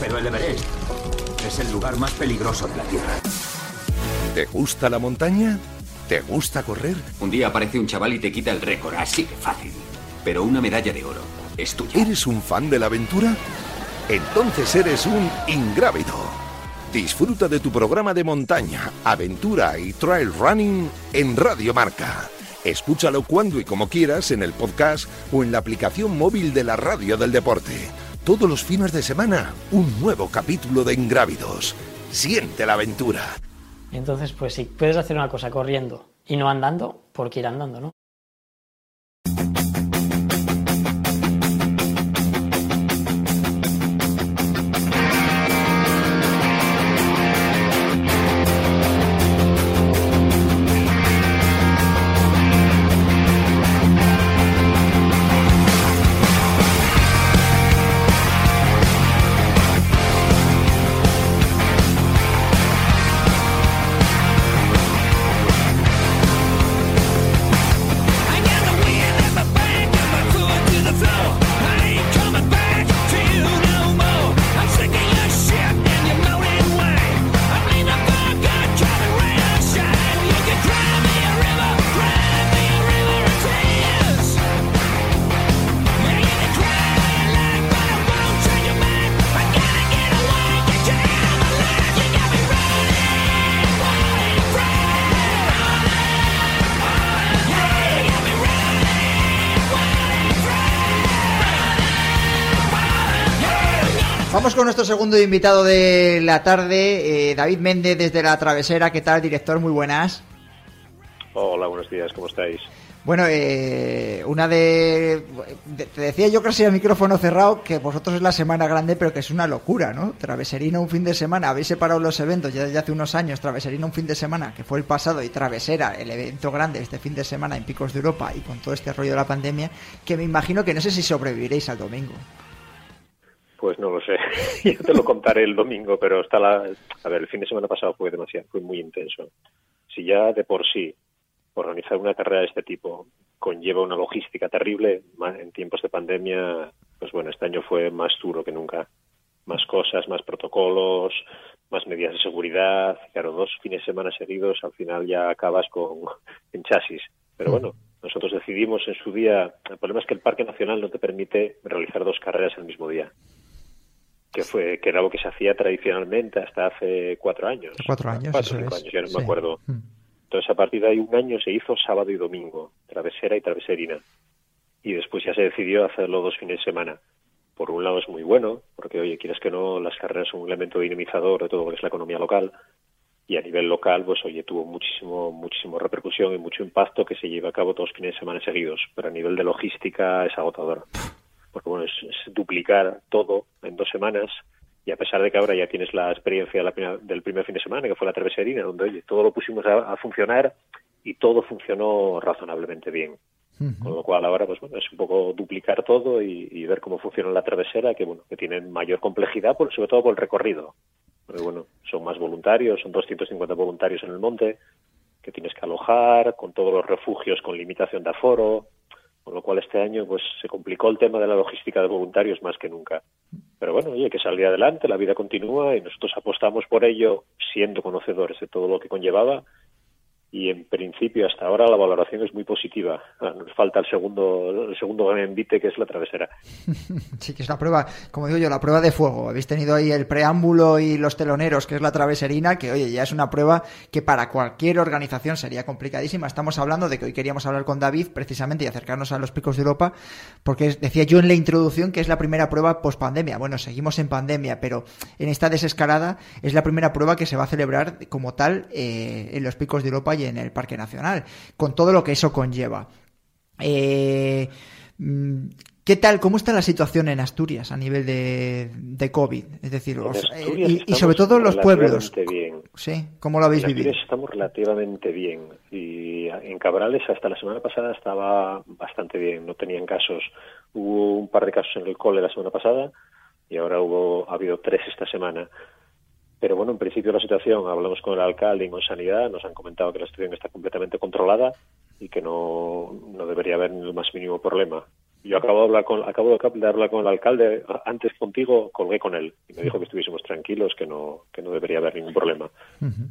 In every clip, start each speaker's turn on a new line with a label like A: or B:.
A: Pero el Everest es el lugar más peligroso de la Tierra.
B: ¿Te gusta la montaña? ¿Te gusta correr?
C: Un día aparece un chaval y te quita el récord, así de fácil. Pero una medalla de oro es tuya.
B: ¿Eres un fan de la aventura? Entonces eres un ingrávido. Disfruta de tu programa de montaña, aventura y trail running en Radio Marca. Escúchalo cuando y como quieras en el podcast o en la aplicación móvil de la Radio del Deporte. Todos los fines de semana, un nuevo capítulo de Ingrávidos. Siente la aventura.
D: Entonces, pues si puedes hacer una cosa corriendo y no andando, ¿por qué ir andando, no?
E: Con nuestro segundo invitado de la tarde, eh, David Méndez desde La Travesera. ¿Qué tal, director? Muy buenas.
F: Hola, buenos días, ¿cómo estáis?
E: Bueno, eh, una de, de- Te decía yo casi a micrófono cerrado que vosotros es la semana grande, pero que es una locura, ¿no? Traveserina un fin de semana, habéis separado los eventos ya desde hace unos años. Traveserina un fin de semana, que fue el pasado, y Travesera, el evento grande este fin de semana en Picos de Europa y con todo este rollo de la pandemia, que me imagino que no sé si sobreviviréis al domingo.
F: Pues no lo sé, yo te lo contaré el domingo, pero está la... A ver, el fin de semana pasado fue demasiado, fue muy intenso. Si ya de por sí organizar una carrera de este tipo conlleva una logística terrible, en tiempos de pandemia, pues bueno, este año fue más duro que nunca. Más cosas, más protocolos, más medidas de seguridad. Claro, dos fines de semana seguidos, al final ya acabas con en chasis. Pero bueno, nosotros decidimos en su día, el problema es que el Parque Nacional no te permite realizar dos carreras el mismo día que fue que era lo que se hacía tradicionalmente hasta hace cuatro años.
E: Cuatro años,
F: Cuatro
E: eso
F: cinco
E: es.
F: años, ya no
E: Sí.
F: me acuerdo.
E: Mm.
F: Entonces, a partir de ahí, un año se hizo sábado y domingo, travesera y traveserina. Y después ya se decidió hacerlo dos fines de semana. Por un lado es muy bueno, porque, oye, quieres que no, las carreras son un elemento dinamizador de todo lo que es la economía local. Y a nivel local, pues, oye, tuvo muchísimo, muchísimo repercusión y mucho impacto que se lleva a cabo dos fines de semana seguidos. Pero a nivel de logística es agotador. Porque, bueno, es, es duplicar todo en dos semanas y a pesar de que ahora ya tienes la experiencia de la primera- del primer fin de semana, que fue la traveserina, donde oye, todo lo pusimos a, a funcionar y todo funcionó razonablemente bien. Con lo cual ahora pues bueno, es un poco duplicar todo y, y ver cómo funciona la travesera, que bueno, que tienen mayor complejidad, por, sobre todo por el recorrido. Porque bueno, son más voluntarios, son 250 voluntarios en el monte, que tienes que alojar, con todos los refugios con limitación de aforo, con lo cual este año pues se complicó el tema de la logística de voluntarios más que nunca. Pero bueno, oye, que salir adelante, la vida continúa y nosotros apostamos por ello siendo conocedores de todo lo que conllevaba y en principio hasta ahora la valoración es muy positiva. Ah, Nos falta el segundo, el segundo envite que es la travesera.
E: Sí, que es la prueba, como digo yo, la prueba de fuego. Habéis tenido ahí el preámbulo y los teloneros, que es la traveserina, que oye, ya es una prueba que para cualquier organización sería complicadísima. Estamos hablando de que hoy queríamos hablar con David precisamente y acercarnos a los picos de Europa, porque decía yo en la introducción que es la primera prueba post pandemia. Bueno, seguimos en pandemia, pero en esta desescalada es la primera prueba que se va a celebrar como tal eh, en los picos de Europa en el Parque Nacional, con todo lo que eso conlleva. Eh, mm, ¿Qué tal? ¿Cómo está la situación en Asturias a nivel de, de COVID? Es decir, os- eh, y, sobre todo los pueblos.
F: bien.
E: Sí, ¿cómo lo habéis
F: En
E: vivido?
F: Estamos relativamente bien y en Cabrales hasta la semana pasada estaba bastante bien, no tenían casos. Hubo un par de casos en el cole la semana pasada y ahora hubo ha habido tres esta semana. Pero bueno, en principio la situación, hablamos con el alcalde y con Sanidad, nos han comentado que la situación está completamente controlada y que no, no debería haber ni el más mínimo problema. Yo acabo de hablar con acabo de hablar con el alcalde antes contigo, colgué con él y me dijo que estuviésemos tranquilos, que no que no debería haber ningún problema.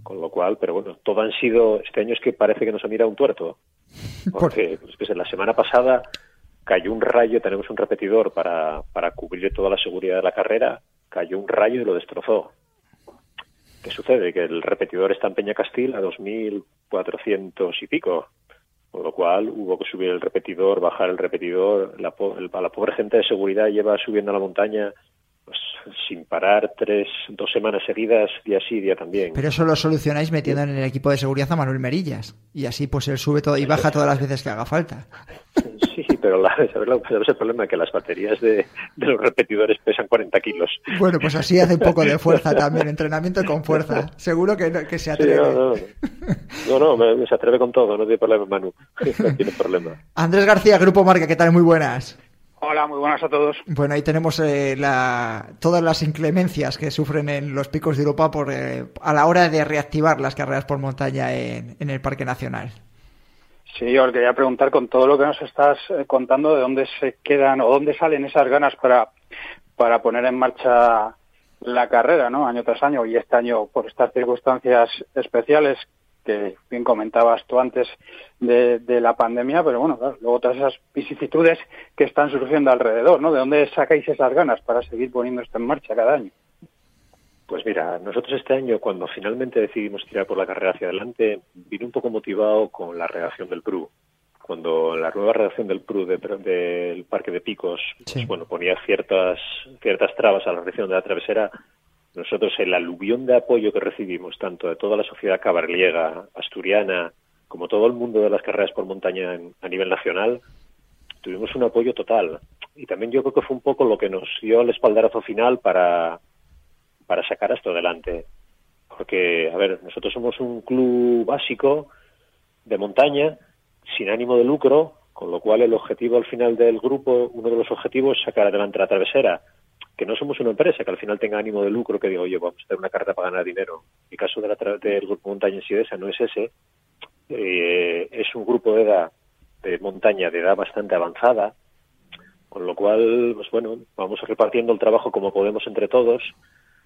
F: Con lo cual, pero bueno, todo han sido este año es que parece que nos ha mirado un tuerto. Porque pues, que sé, la semana pasada cayó un rayo, tenemos un repetidor para, para cubrir toda la seguridad de la carrera, cayó un rayo y lo destrozó. ¿Qué sucede? Que el repetidor está en Peña Castil a 2.400 y pico. Con lo cual hubo que subir el repetidor, bajar el repetidor. La, po- el- la pobre gente de seguridad lleva subiendo a la montaña pues, sin parar tres, dos semanas seguidas, día sí, día también.
E: Pero eso lo solucionáis metiendo en el equipo de seguridad a Manuel Merillas. Y así pues él sube todo y baja todas las veces que haga falta.
F: Sí, pero la, ¿sabes, el problema? Que las baterías de, de los repetidores pesan 40 kilos.
E: Bueno, pues así hace un poco de fuerza también, entrenamiento con fuerza. Seguro que, no- que se
F: Sí,
E: atreve.
F: no, no, no, no, me- me se atreve con todo, no tiene problema, Manu. No tiene problema.
E: Andrés García, Grupo Marca, ¿qué tal? Muy buenas.
G: Hola, muy buenas a todos.
E: Bueno, ahí tenemos eh, la, todas las inclemencias que sufren en los picos de Europa por, eh, a la hora de reactivar las carreras por montaña en, en el Parque Nacional.
G: Sí, yo quería preguntar con todo lo que nos estás eh, contando, de dónde se quedan o dónde salen esas ganas para, para poner en marcha la carrera, ¿no? Año tras año y este año por estas circunstancias especiales que bien comentabas tú antes de, la pandemia, pero bueno, luego todas esas vicisitudes que están surgiendo alrededor, ¿no? ¿De dónde sacáis esas ganas para seguir poniendo esto en marcha cada año?
F: Pues mira, nosotros este año, cuando finalmente decidimos tirar por la carrera hacia adelante, vine un poco motivado con la redacción del PRU. Cuando la nueva redacción del PRU de- del Parque de Picos, pues, bueno, ponía ciertas, ciertas trabas a la reacción de la travesera, nosotros el aluvión de apoyo que recibimos, tanto de toda la sociedad cabarliega, asturiana, como todo el mundo de las carreras por montaña en- a nivel nacional, tuvimos un apoyo total. Y también yo creo que fue un poco lo que nos dio el espaldarazo final para, para sacar esto adelante. Porque, a ver, nosotros somos un club básico de montaña, sin ánimo de lucro, con lo cual el objetivo al final del grupo, uno de los objetivos es sacar adelante la travesera. Que no somos una empresa que al final tenga ánimo de lucro, que digo, oye, vamos a hacer una carrera para ganar dinero. El caso de la tra- del grupo Montaña Sidesa no es ese. Eh, es un grupo de edad, de montaña, de edad bastante avanzada, con lo cual, pues bueno, vamos repartiendo el trabajo como podemos entre todos,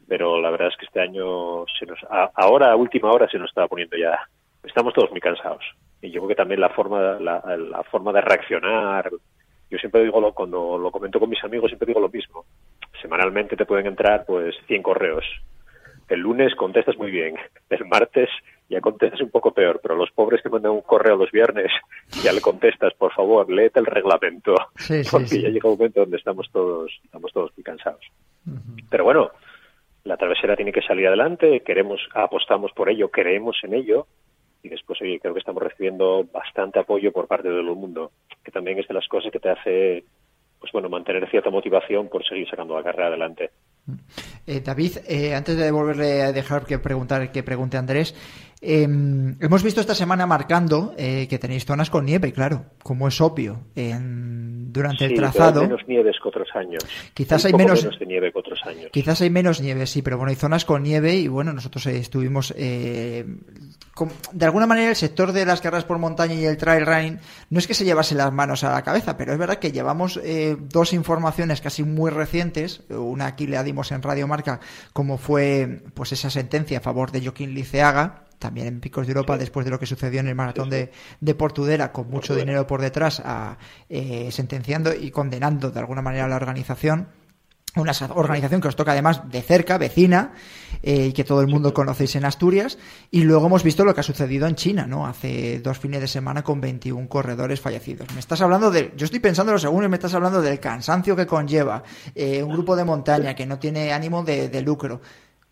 F: pero la verdad es que este año, se nos, a- ahora, a última hora, se nos está poniendo ya, estamos todos muy cansados. Y yo creo que también la forma, la, la forma de reaccionar, yo siempre digo, lo, cuando lo comento con mis amigos, siempre digo lo mismo. Semanalmente te pueden entrar pues 100 correos. El lunes contestas muy bien, el martes ya contestas un poco peor, pero los pobres que mandan un correo los viernes, ya le contestas, por favor, léete el reglamento,
E: Sí,
F: porque
E: sí.
F: ya llega un momento donde estamos todos, estamos todos muy cansados. Pero bueno, la travesera tiene que salir adelante, queremos, apostamos por ello, creemos en ello, y después oye, creo que estamos recibiendo bastante apoyo por parte de todo el mundo, que también es de las cosas que te hace pues bueno, mantener cierta motivación por seguir sacando la carrera adelante.
E: Eh, David, eh, antes de volverle a dejar que preguntar que pregunte Andrés, eh, hemos visto esta semana marcando eh, que tenéis zonas con nieve, claro, como es obvio, en- durante el
F: pero hay
E: trazado.
F: menos nieves que otros años.
E: Quizás hay menos-
F: de nieve que otros años.
E: Quizás hay menos nieve, sí, pero bueno, hay zonas con nieve y bueno, nosotros eh, estuvimos... eh, con- de alguna manera el sector de las carreras por montaña y el trail running no es que se llevase las manos a la cabeza, pero es verdad que llevamos eh, dos informaciones casi muy recientes, una aquí le dimos en Radio Marca, como fue pues esa sentencia a favor de Joaquín Liceaga, también en Picos de Europa, después de lo que sucedió en el maratón de, de Portudera, con mucho dinero por detrás, a, eh, sentenciando y condenando de alguna manera a la organización una organización que os toca además de cerca, vecina, eh, y que todo el mundo conocéis en Asturias. Y luego hemos visto lo que ha sucedido en China, ¿no? Hace dos fines de semana con 21 corredores fallecidos. Me estás hablando de, yo estoy pensando lo segundo, me estás hablando del cansancio que conlleva eh, un grupo de montaña que no tiene ánimo de, de lucro.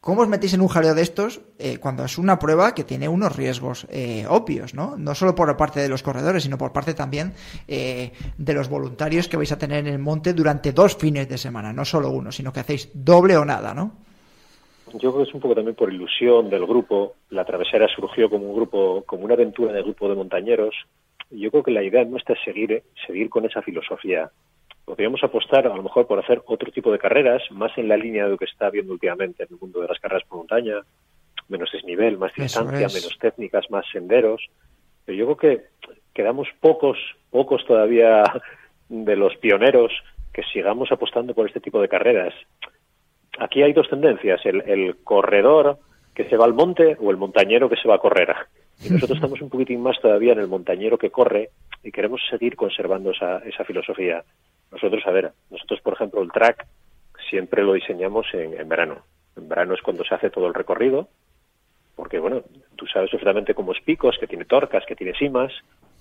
E: ¿Cómo os metéis en un jaleo de estos eh, cuando es una prueba que tiene unos riesgos eh, obvios, ¿no? No solo por parte de los corredores, sino por parte también eh, de los voluntarios que vais a tener en el monte durante dos fines de semana, no solo uno, sino que hacéis doble o nada, ¿no?
F: Yo creo que es un poco también por ilusión del grupo. La travesera surgió como un grupo, como una aventura de grupo de montañeros. Yo creo que la idea nuestra es seguir, seguir con esa filosofía podríamos apostar a lo mejor por hacer otro tipo de carreras, más en la línea de lo que está habiendo últimamente en el mundo de las carreras por montaña, menos desnivel, más distancia, menos técnicas, más senderos. Pero yo creo que quedamos pocos, pocos todavía de los pioneros que sigamos apostando por este tipo de carreras. Aquí hay dos tendencias, el, el corredor que se va al monte o el montañero que se va a correr. Y nosotros estamos un poquitín más todavía en el montañero que corre y queremos seguir conservando esa, esa filosofía. Nosotros, a ver, nosotros, por ejemplo, el track siempre lo diseñamos en, en verano. En verano es cuando se hace todo el recorrido, porque, bueno, tú sabes perfectamente cómo es Picos, que tiene torcas, que tiene cimas.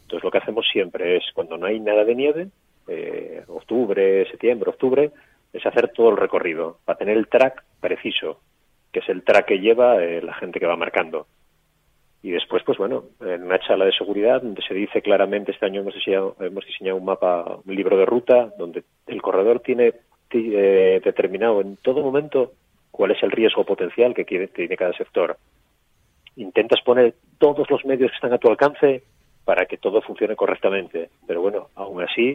F: Entonces, lo que hacemos siempre es, cuando no hay nada de nieve, eh, octubre, septiembre, octubre, es hacer todo el recorrido, para tener el track preciso, que es el track que lleva eh, la gente que va marcando. Y después, pues bueno, en una charla de seguridad donde se dice claramente, este año hemos diseñado, hemos diseñado un mapa, un libro de ruta, donde el corredor tiene eh, determinado en todo momento cuál es el riesgo potencial que tiene cada sector. Intentas poner todos los medios que están a tu alcance para que todo funcione correctamente. Pero bueno, aún así,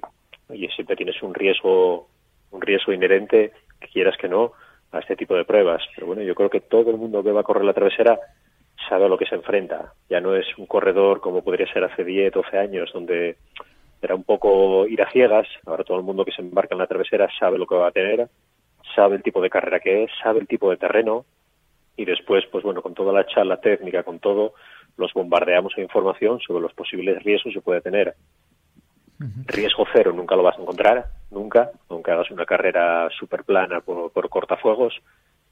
F: oye, siempre tienes un riesgo, un riesgo inherente, que quieras que no, a este tipo de pruebas. Pero bueno, yo creo que todo el mundo que va a correr la travesera sabe a lo que se enfrenta. Ya no es un corredor como podría ser hace 10, 12 años, donde era un poco ir a ciegas. Ahora todo el mundo que se embarca en la travesera sabe lo que va a tener, sabe el tipo de carrera que es, sabe el tipo de terreno y después, pues bueno, con toda la charla técnica, con todo, los bombardeamos de información sobre los posibles riesgos que puede tener. Riesgo cero nunca lo vas a encontrar, nunca, aunque hagas una carrera súper plana por, por cortafuegos,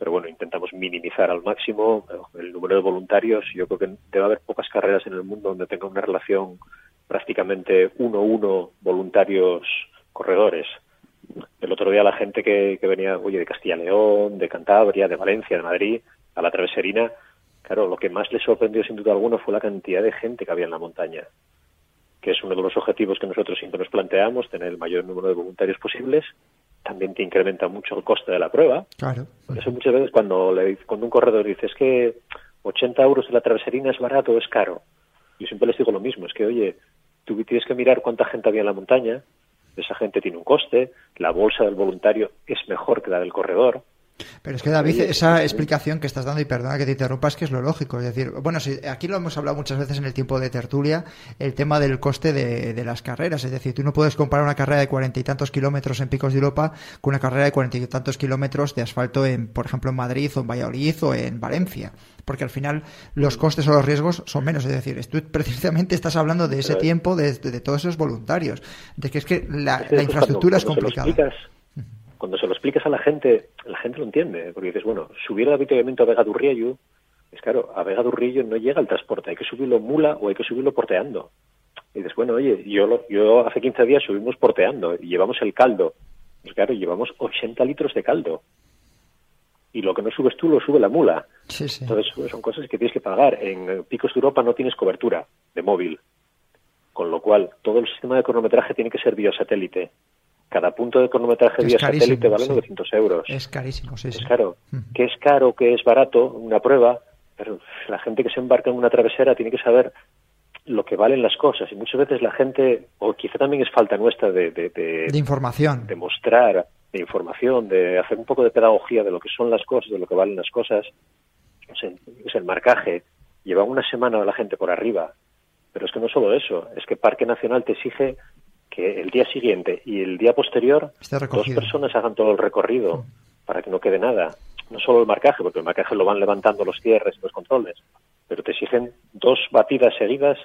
F: pero bueno, intentamos minimizar al máximo el número de voluntarios. Yo creo que debe haber pocas carreras en el mundo donde tenga una relación prácticamente uno-uno voluntarios corredores. El otro día la gente que, que venía, oye, de Castilla León, de Cantabria, de Valencia, de Madrid, a la traveserina, claro, lo que más les sorprendió sin duda alguna fue la cantidad de gente que había en la montaña, que es uno de los objetivos que nosotros siempre nos planteamos, tener el mayor número de voluntarios posibles también te incrementa mucho el coste de la prueba.
E: Claro.
F: Por eso muchas veces cuando, le, cuando un corredor dice es que 80 euros de la traveserina es barato o es caro, yo siempre les digo lo mismo, es que oye, tú tienes que mirar cuánta gente había en la montaña, esa gente tiene un coste, la bolsa del voluntario es mejor que la del corredor,
E: pero es que David, esa explicación que estás dando, y perdona que te interrumpa, es que es lo lógico. Es decir, bueno, si, aquí lo hemos hablado muchas veces en el tiempo de tertulia, el tema del coste de, de las carreras. Es decir, tú no puedes comparar una carrera de cuarenta y tantos kilómetros en Picos de Europa con una carrera de cuarenta y tantos kilómetros de asfalto en, por ejemplo, en Madrid o en Valladolid o en Valencia. Porque al final los costes o los riesgos son menos. Es decir, tú precisamente estás hablando de ese tiempo, de, de, de todos esos voluntarios. De que es que la, la infraestructura es complicada
F: cuando se lo explicas a la gente, la gente lo entiende, porque dices, bueno, subir el avituallamiento a Vega Durriello, es claro, a Vega Durriello no llega el transporte, hay que subirlo mula o hay que subirlo porteando. Y dices, bueno, oye, yo, lo, yo hace 15 días subimos porteando y llevamos el caldo. Pues claro, llevamos 80 litros de caldo. Y lo que no subes tú lo sube la mula.
E: Sí, sí.
F: Entonces son cosas que tienes que pagar. En Picos de Europa no tienes cobertura de móvil. Con lo cual, todo el sistema de cronometraje tiene que ser biosatélite cada punto de cronometraje vía satélite vale sí. 900 euros.
E: Es carísimo, sí,
F: Es
E: sí.
F: caro. Que es caro, que es barato, una prueba, pero la gente que se embarca en una travesera tiene que saber lo que valen las cosas. Y muchas veces la gente, o quizá también es falta nuestra de... De, de,
E: de información.
F: De mostrar, de información, de hacer un poco de pedagogía de lo que son las cosas, de lo que valen las cosas. Es el, es el marcaje. Lleva una semana la gente por arriba. Pero es que no solo eso, es que Parque Nacional te exige que el día siguiente y el día posterior dos personas hagan todo el recorrido para que no quede nada. no solo el marcaje, porque el marcaje lo van levantando los cierres y los controles, pero te exigen dos batidas seguidas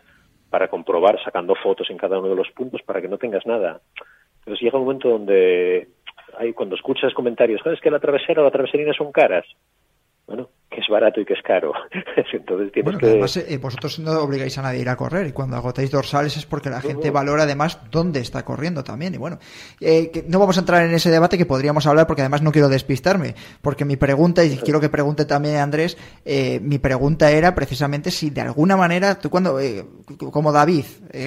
F: para comprobar, sacando fotos en cada uno de los puntos para que no tengas nada. Entonces llega un momento donde hay, cuando escuchas comentarios, "Joder, es que la travesera o la traveserina son caras. Bueno, que es barato y que es caro. Entonces tienes
E: Bueno, que además eh, vosotros no obligáis a nadie a ir a correr y cuando agotáis dorsales es porque la gente valora además dónde está corriendo también y bueno, eh, que no vamos a entrar en ese debate que podríamos hablar porque además no quiero despistarme porque mi pregunta y quiero que pregunte también Andrés, eh, mi pregunta era precisamente si de alguna manera tú cuando, eh, como David,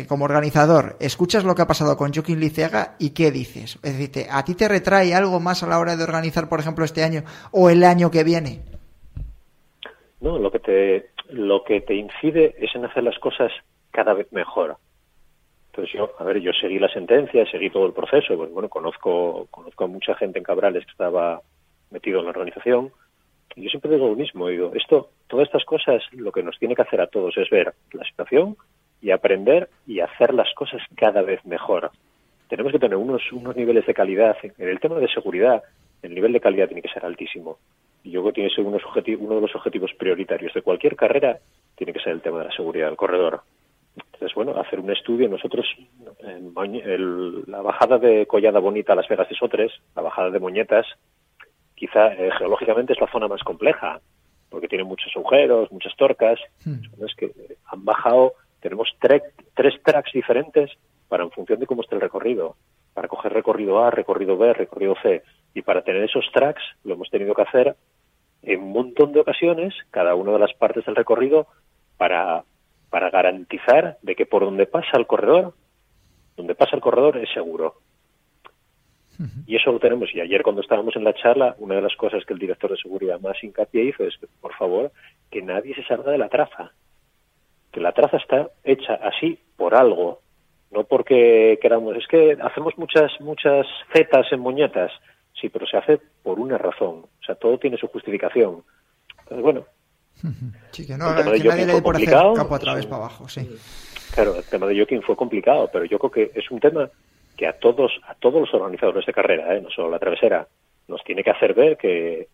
E: como organizador, escuchas lo que ha pasado con Joaquín Liceaga y qué dices, es decir, ¿a ti te retrae algo más a la hora de organizar por ejemplo este año o el año que viene?
F: No, lo que te lo que te incide es en hacer las cosas cada vez mejor. Entonces yo, a ver, yo seguí la sentencia, seguí todo el proceso, pues bueno, conozco conozco a mucha gente en Cabrales que estaba metido en la organización y yo siempre digo lo mismo, digo, esto todas estas cosas lo que nos tiene que hacer a todos es ver la situación y aprender y hacer las cosas cada vez mejor. Tenemos que tener unos unos niveles de calidad en el tema de seguridad, el nivel de calidad tiene que ser altísimo. Y yo creo que tiene que ser uno de los objetivos prioritarios de cualquier carrera, tiene que ser el tema de la seguridad del corredor. Entonces, bueno, hacer un estudio. Nosotros, en el- la bajada de Collada Bonita a Las Vegas de Sotres, la bajada de Moñetas, quizá eh, geológicamente es la zona más compleja, porque tiene muchos agujeros, muchas torcas. ¿no? Es que eh, han bajado, tenemos tre- tres tracks diferentes para en función de cómo esté el recorrido, para coger recorrido A, recorrido B, recorrido C. Y para tener esos tracks lo hemos tenido que hacer en un montón de ocasiones, cada una de las partes del recorrido, para, para garantizar de que por donde pasa el corredor, donde pasa el corredor es seguro. Y eso lo tenemos. Y ayer cuando estábamos en la charla, una de las cosas que el director de seguridad más hincapié hizo es que, por favor, que nadie se salga de la traza. Que la traza está hecha así por algo, no porque queramos. Es que hacemos muchas, muchas zetas en moñetas. Sí, pero se hace por una razón. O sea, todo tiene su justificación. Entonces, bueno,
E: Sí, que, no,
F: El tema de
E: que nadie
F: Joaquín
E: le
F: fue
E: dé por hacer
F: complicado,
E: capo a través
F: sí.
E: para abajo, sí.
F: Claro, el tema de Joaquín fue complicado, pero yo creo que es un tema que a todos, a todos los organizadores de carrera, ¿eh? no solo la travesera, nos tiene que hacer ver que,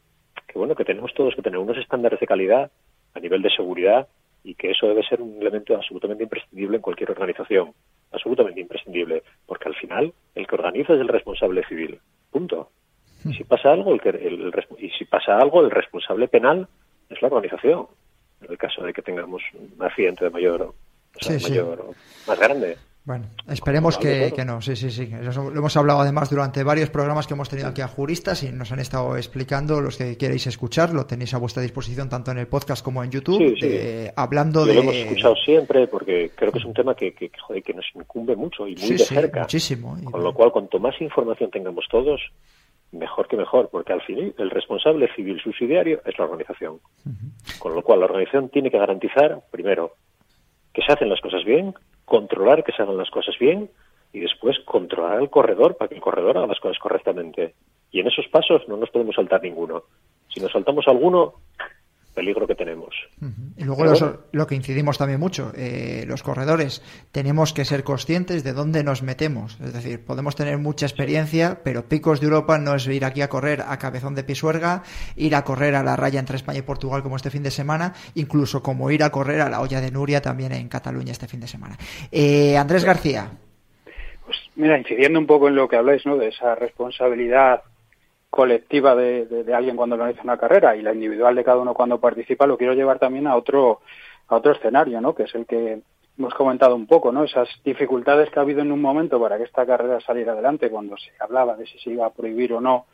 F: que bueno, que tenemos todos que tener unos estándares de calidad a nivel de seguridad y que eso debe ser un elemento absolutamente imprescindible en cualquier organización, absolutamente imprescindible, porque al final el que organiza es el responsable civil, punto. Y si pasa algo, el que, el, el y si pasa algo, el responsable penal es la organización. En el caso de que tengamos un accidente de mayor, o sea,
E: Sí, sí.
F: mayor, más grande.
E: Bueno, esperemos que, que no, sí, sí, sí. Eso lo hemos hablado además durante varios programas que hemos tenido aquí a juristas y nos han estado explicando los que queréis escuchar, lo tenéis a vuestra disposición tanto en el podcast como en YouTube,
F: Sí, sí.
E: de- hablando
F: Yo
E: de...
F: lo hemos escuchado siempre porque creo que es un tema que, que, que, joder, que nos incumbe mucho y muy
E: Sí,
F: de
E: sí,
F: cerca.
E: muchísimo. Y-
F: Con lo cual, cuanto más información tengamos todos, mejor que mejor, porque al fin el responsable civil subsidiario es la organización. Con lo cual, la organización tiene que garantizar, primero, que se hacen las cosas bien, controlar que se hagan las cosas bien y después controlar al corredor para que el corredor haga las cosas correctamente. Y en esos pasos no nos podemos saltar ninguno. Si nos saltamos alguno, peligro que tenemos.
E: Y luego
F: Pero
E: los-
F: bueno.
E: lo que incidimos también mucho, eh, los corredores, tenemos que ser conscientes de dónde nos metemos. Es decir, podemos tener mucha experiencia, pero Picos de Europa no es ir aquí a correr a Cabezón de Pisuerga, ir a correr a la raya entre España y Portugal como este fin de semana, incluso como ir a correr a la olla de Nuria también en Cataluña este fin de semana. Eh, Andrés García.
G: Pues mira, incidiendo un poco en lo que habláis, ¿no? De esa responsabilidad colectiva de, alguien cuando organiza una carrera y la individual de cada uno cuando participa, lo quiero llevar también a otro a otro escenario, ¿no? Que es el que hemos comentado un poco, ¿no? Esas dificultades que ha habido en un momento para que esta carrera saliera adelante, cuando se hablaba de si se iba a prohibir o no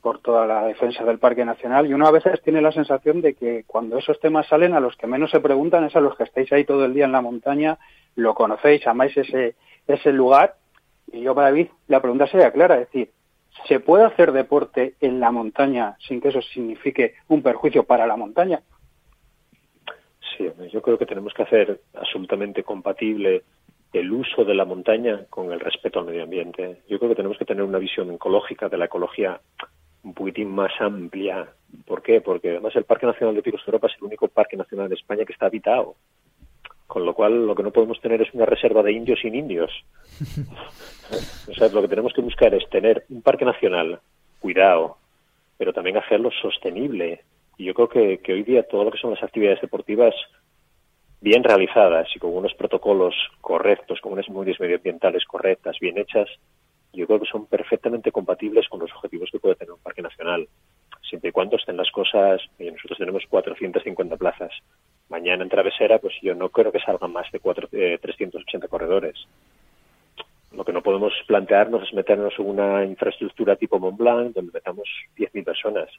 G: por toda la defensa del Parque Nacional. Y uno a veces tiene la sensación de que cuando esos temas salen, a los que menos se preguntan es a los que estáis ahí todo el día en la montaña, lo conocéis, amáis ese, ese lugar. Y yo para David, la pregunta sería clara, es decir, ¿se puede hacer deporte en la montaña sin que eso signifique un perjuicio para la montaña?
F: Sí, yo creo que tenemos que hacer absolutamente compatible el uso de la montaña con el respeto al medio ambiente. Yo creo que tenemos que tener una visión ecológica de la ecología un poquitín más amplia. ¿Por qué? Porque además el Parque Nacional de Picos de Europa es el único parque nacional de España que está habitado. Con lo cual, lo que no podemos tener es una reserva de indios sin indios. o sea, lo que tenemos que buscar es tener un parque nacional cuidado, pero también hacerlo sostenible. Y yo creo que, hoy día todo lo que son las actividades deportivas bien realizadas y con unos protocolos correctos, con unas medidas medioambientales correctas, bien hechas, yo creo que son perfectamente compatibles con los objetivos que puede tener un parque nacional, siempre y cuando estén las cosas, nosotros tenemos 450 plazas. Mañana en Travesera, pues yo no creo que salgan más de cuatro, eh, 380 corredores. Lo que no podemos plantearnos es meternos en una infraestructura tipo Mont Blanc, donde metamos 10.000 personas.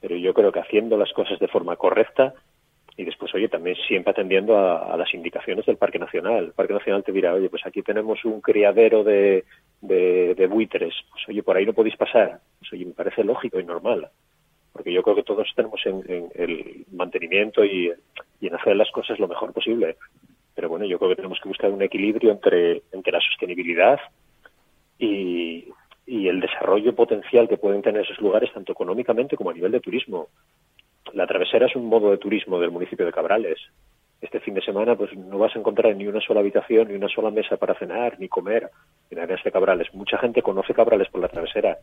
F: Pero yo creo que haciendo las cosas de forma correcta, y después, oye, también siempre atendiendo a, las indicaciones del Parque Nacional. El Parque Nacional te dirá, oye, pues aquí tenemos un criadero de, de, buitres, pues oye, por ahí no podéis pasar. Pues oye, me parece lógico y normal, porque yo creo que todos tenemos en, en el mantenimiento y, y, en hacer las cosas lo mejor posible. Pero bueno, yo creo que tenemos que buscar un equilibrio entre, entre la sostenibilidad y, y el desarrollo potencial que pueden tener esos lugares, tanto económicamente como a nivel de turismo la travesera es un modo de turismo del municipio de Cabrales. Este fin de semana pues no vas a encontrar ni una sola habitación, ni una sola mesa para cenar, ni comer en áreas de Cabrales. Mucha gente conoce Cabrales por la travesera.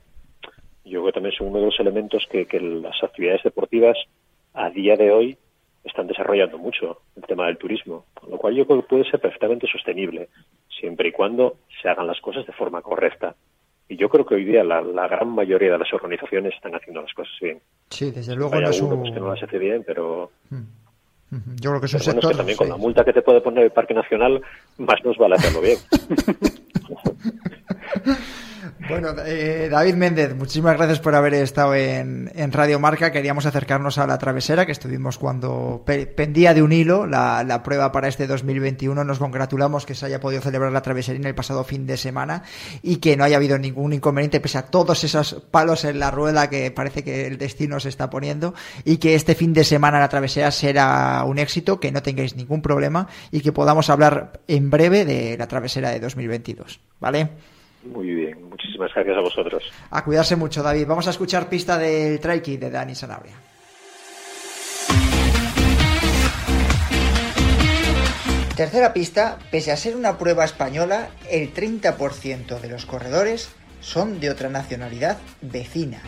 F: Yo creo que también son uno de los elementos que las actividades deportivas a día de hoy están desarrollando mucho, el tema del turismo. Con lo cual yo creo que puede ser perfectamente sostenible, siempre y cuando se hagan las cosas de forma correcta. Y yo creo que hoy día la, la, gran mayoría de las organizaciones están haciendo las cosas bien.
E: Sí, desde luego
F: Hay
E: no es
F: alguno,
E: un...
F: pues, que no las hace bien, pero...
E: Yo creo que es un
F: bueno,
E: sector...
F: es que también con la multa que te puede poner el Parque Nacional, más nos vale hacerlo bien.
E: Bueno, eh, David Méndez, muchísimas gracias por haber estado en, en, Radio Marca. Queríamos acercarnos a la travesera, que estuvimos cuando pe pendía de un hilo la, la, prueba para este 2021. Nos congratulamos que se haya podido celebrar la traveserina el pasado fin de semana y que no haya habido ningún inconveniente, pese a todos esos palos en la rueda que parece que el destino se está poniendo, y que este fin de semana la travesera será un éxito, que no tengáis ningún problema y que podamos hablar en breve de la travesera de 2022. ¿Vale?
F: Muy bien, muchísimas gracias a vosotros.
E: A cuidarse mucho, David. Vamos a escuchar pista del Trail Kit de Dani Sanabria. Tercera pista, pese a ser una prueba española, el 30% de los corredores son de otra nacionalidad vecina.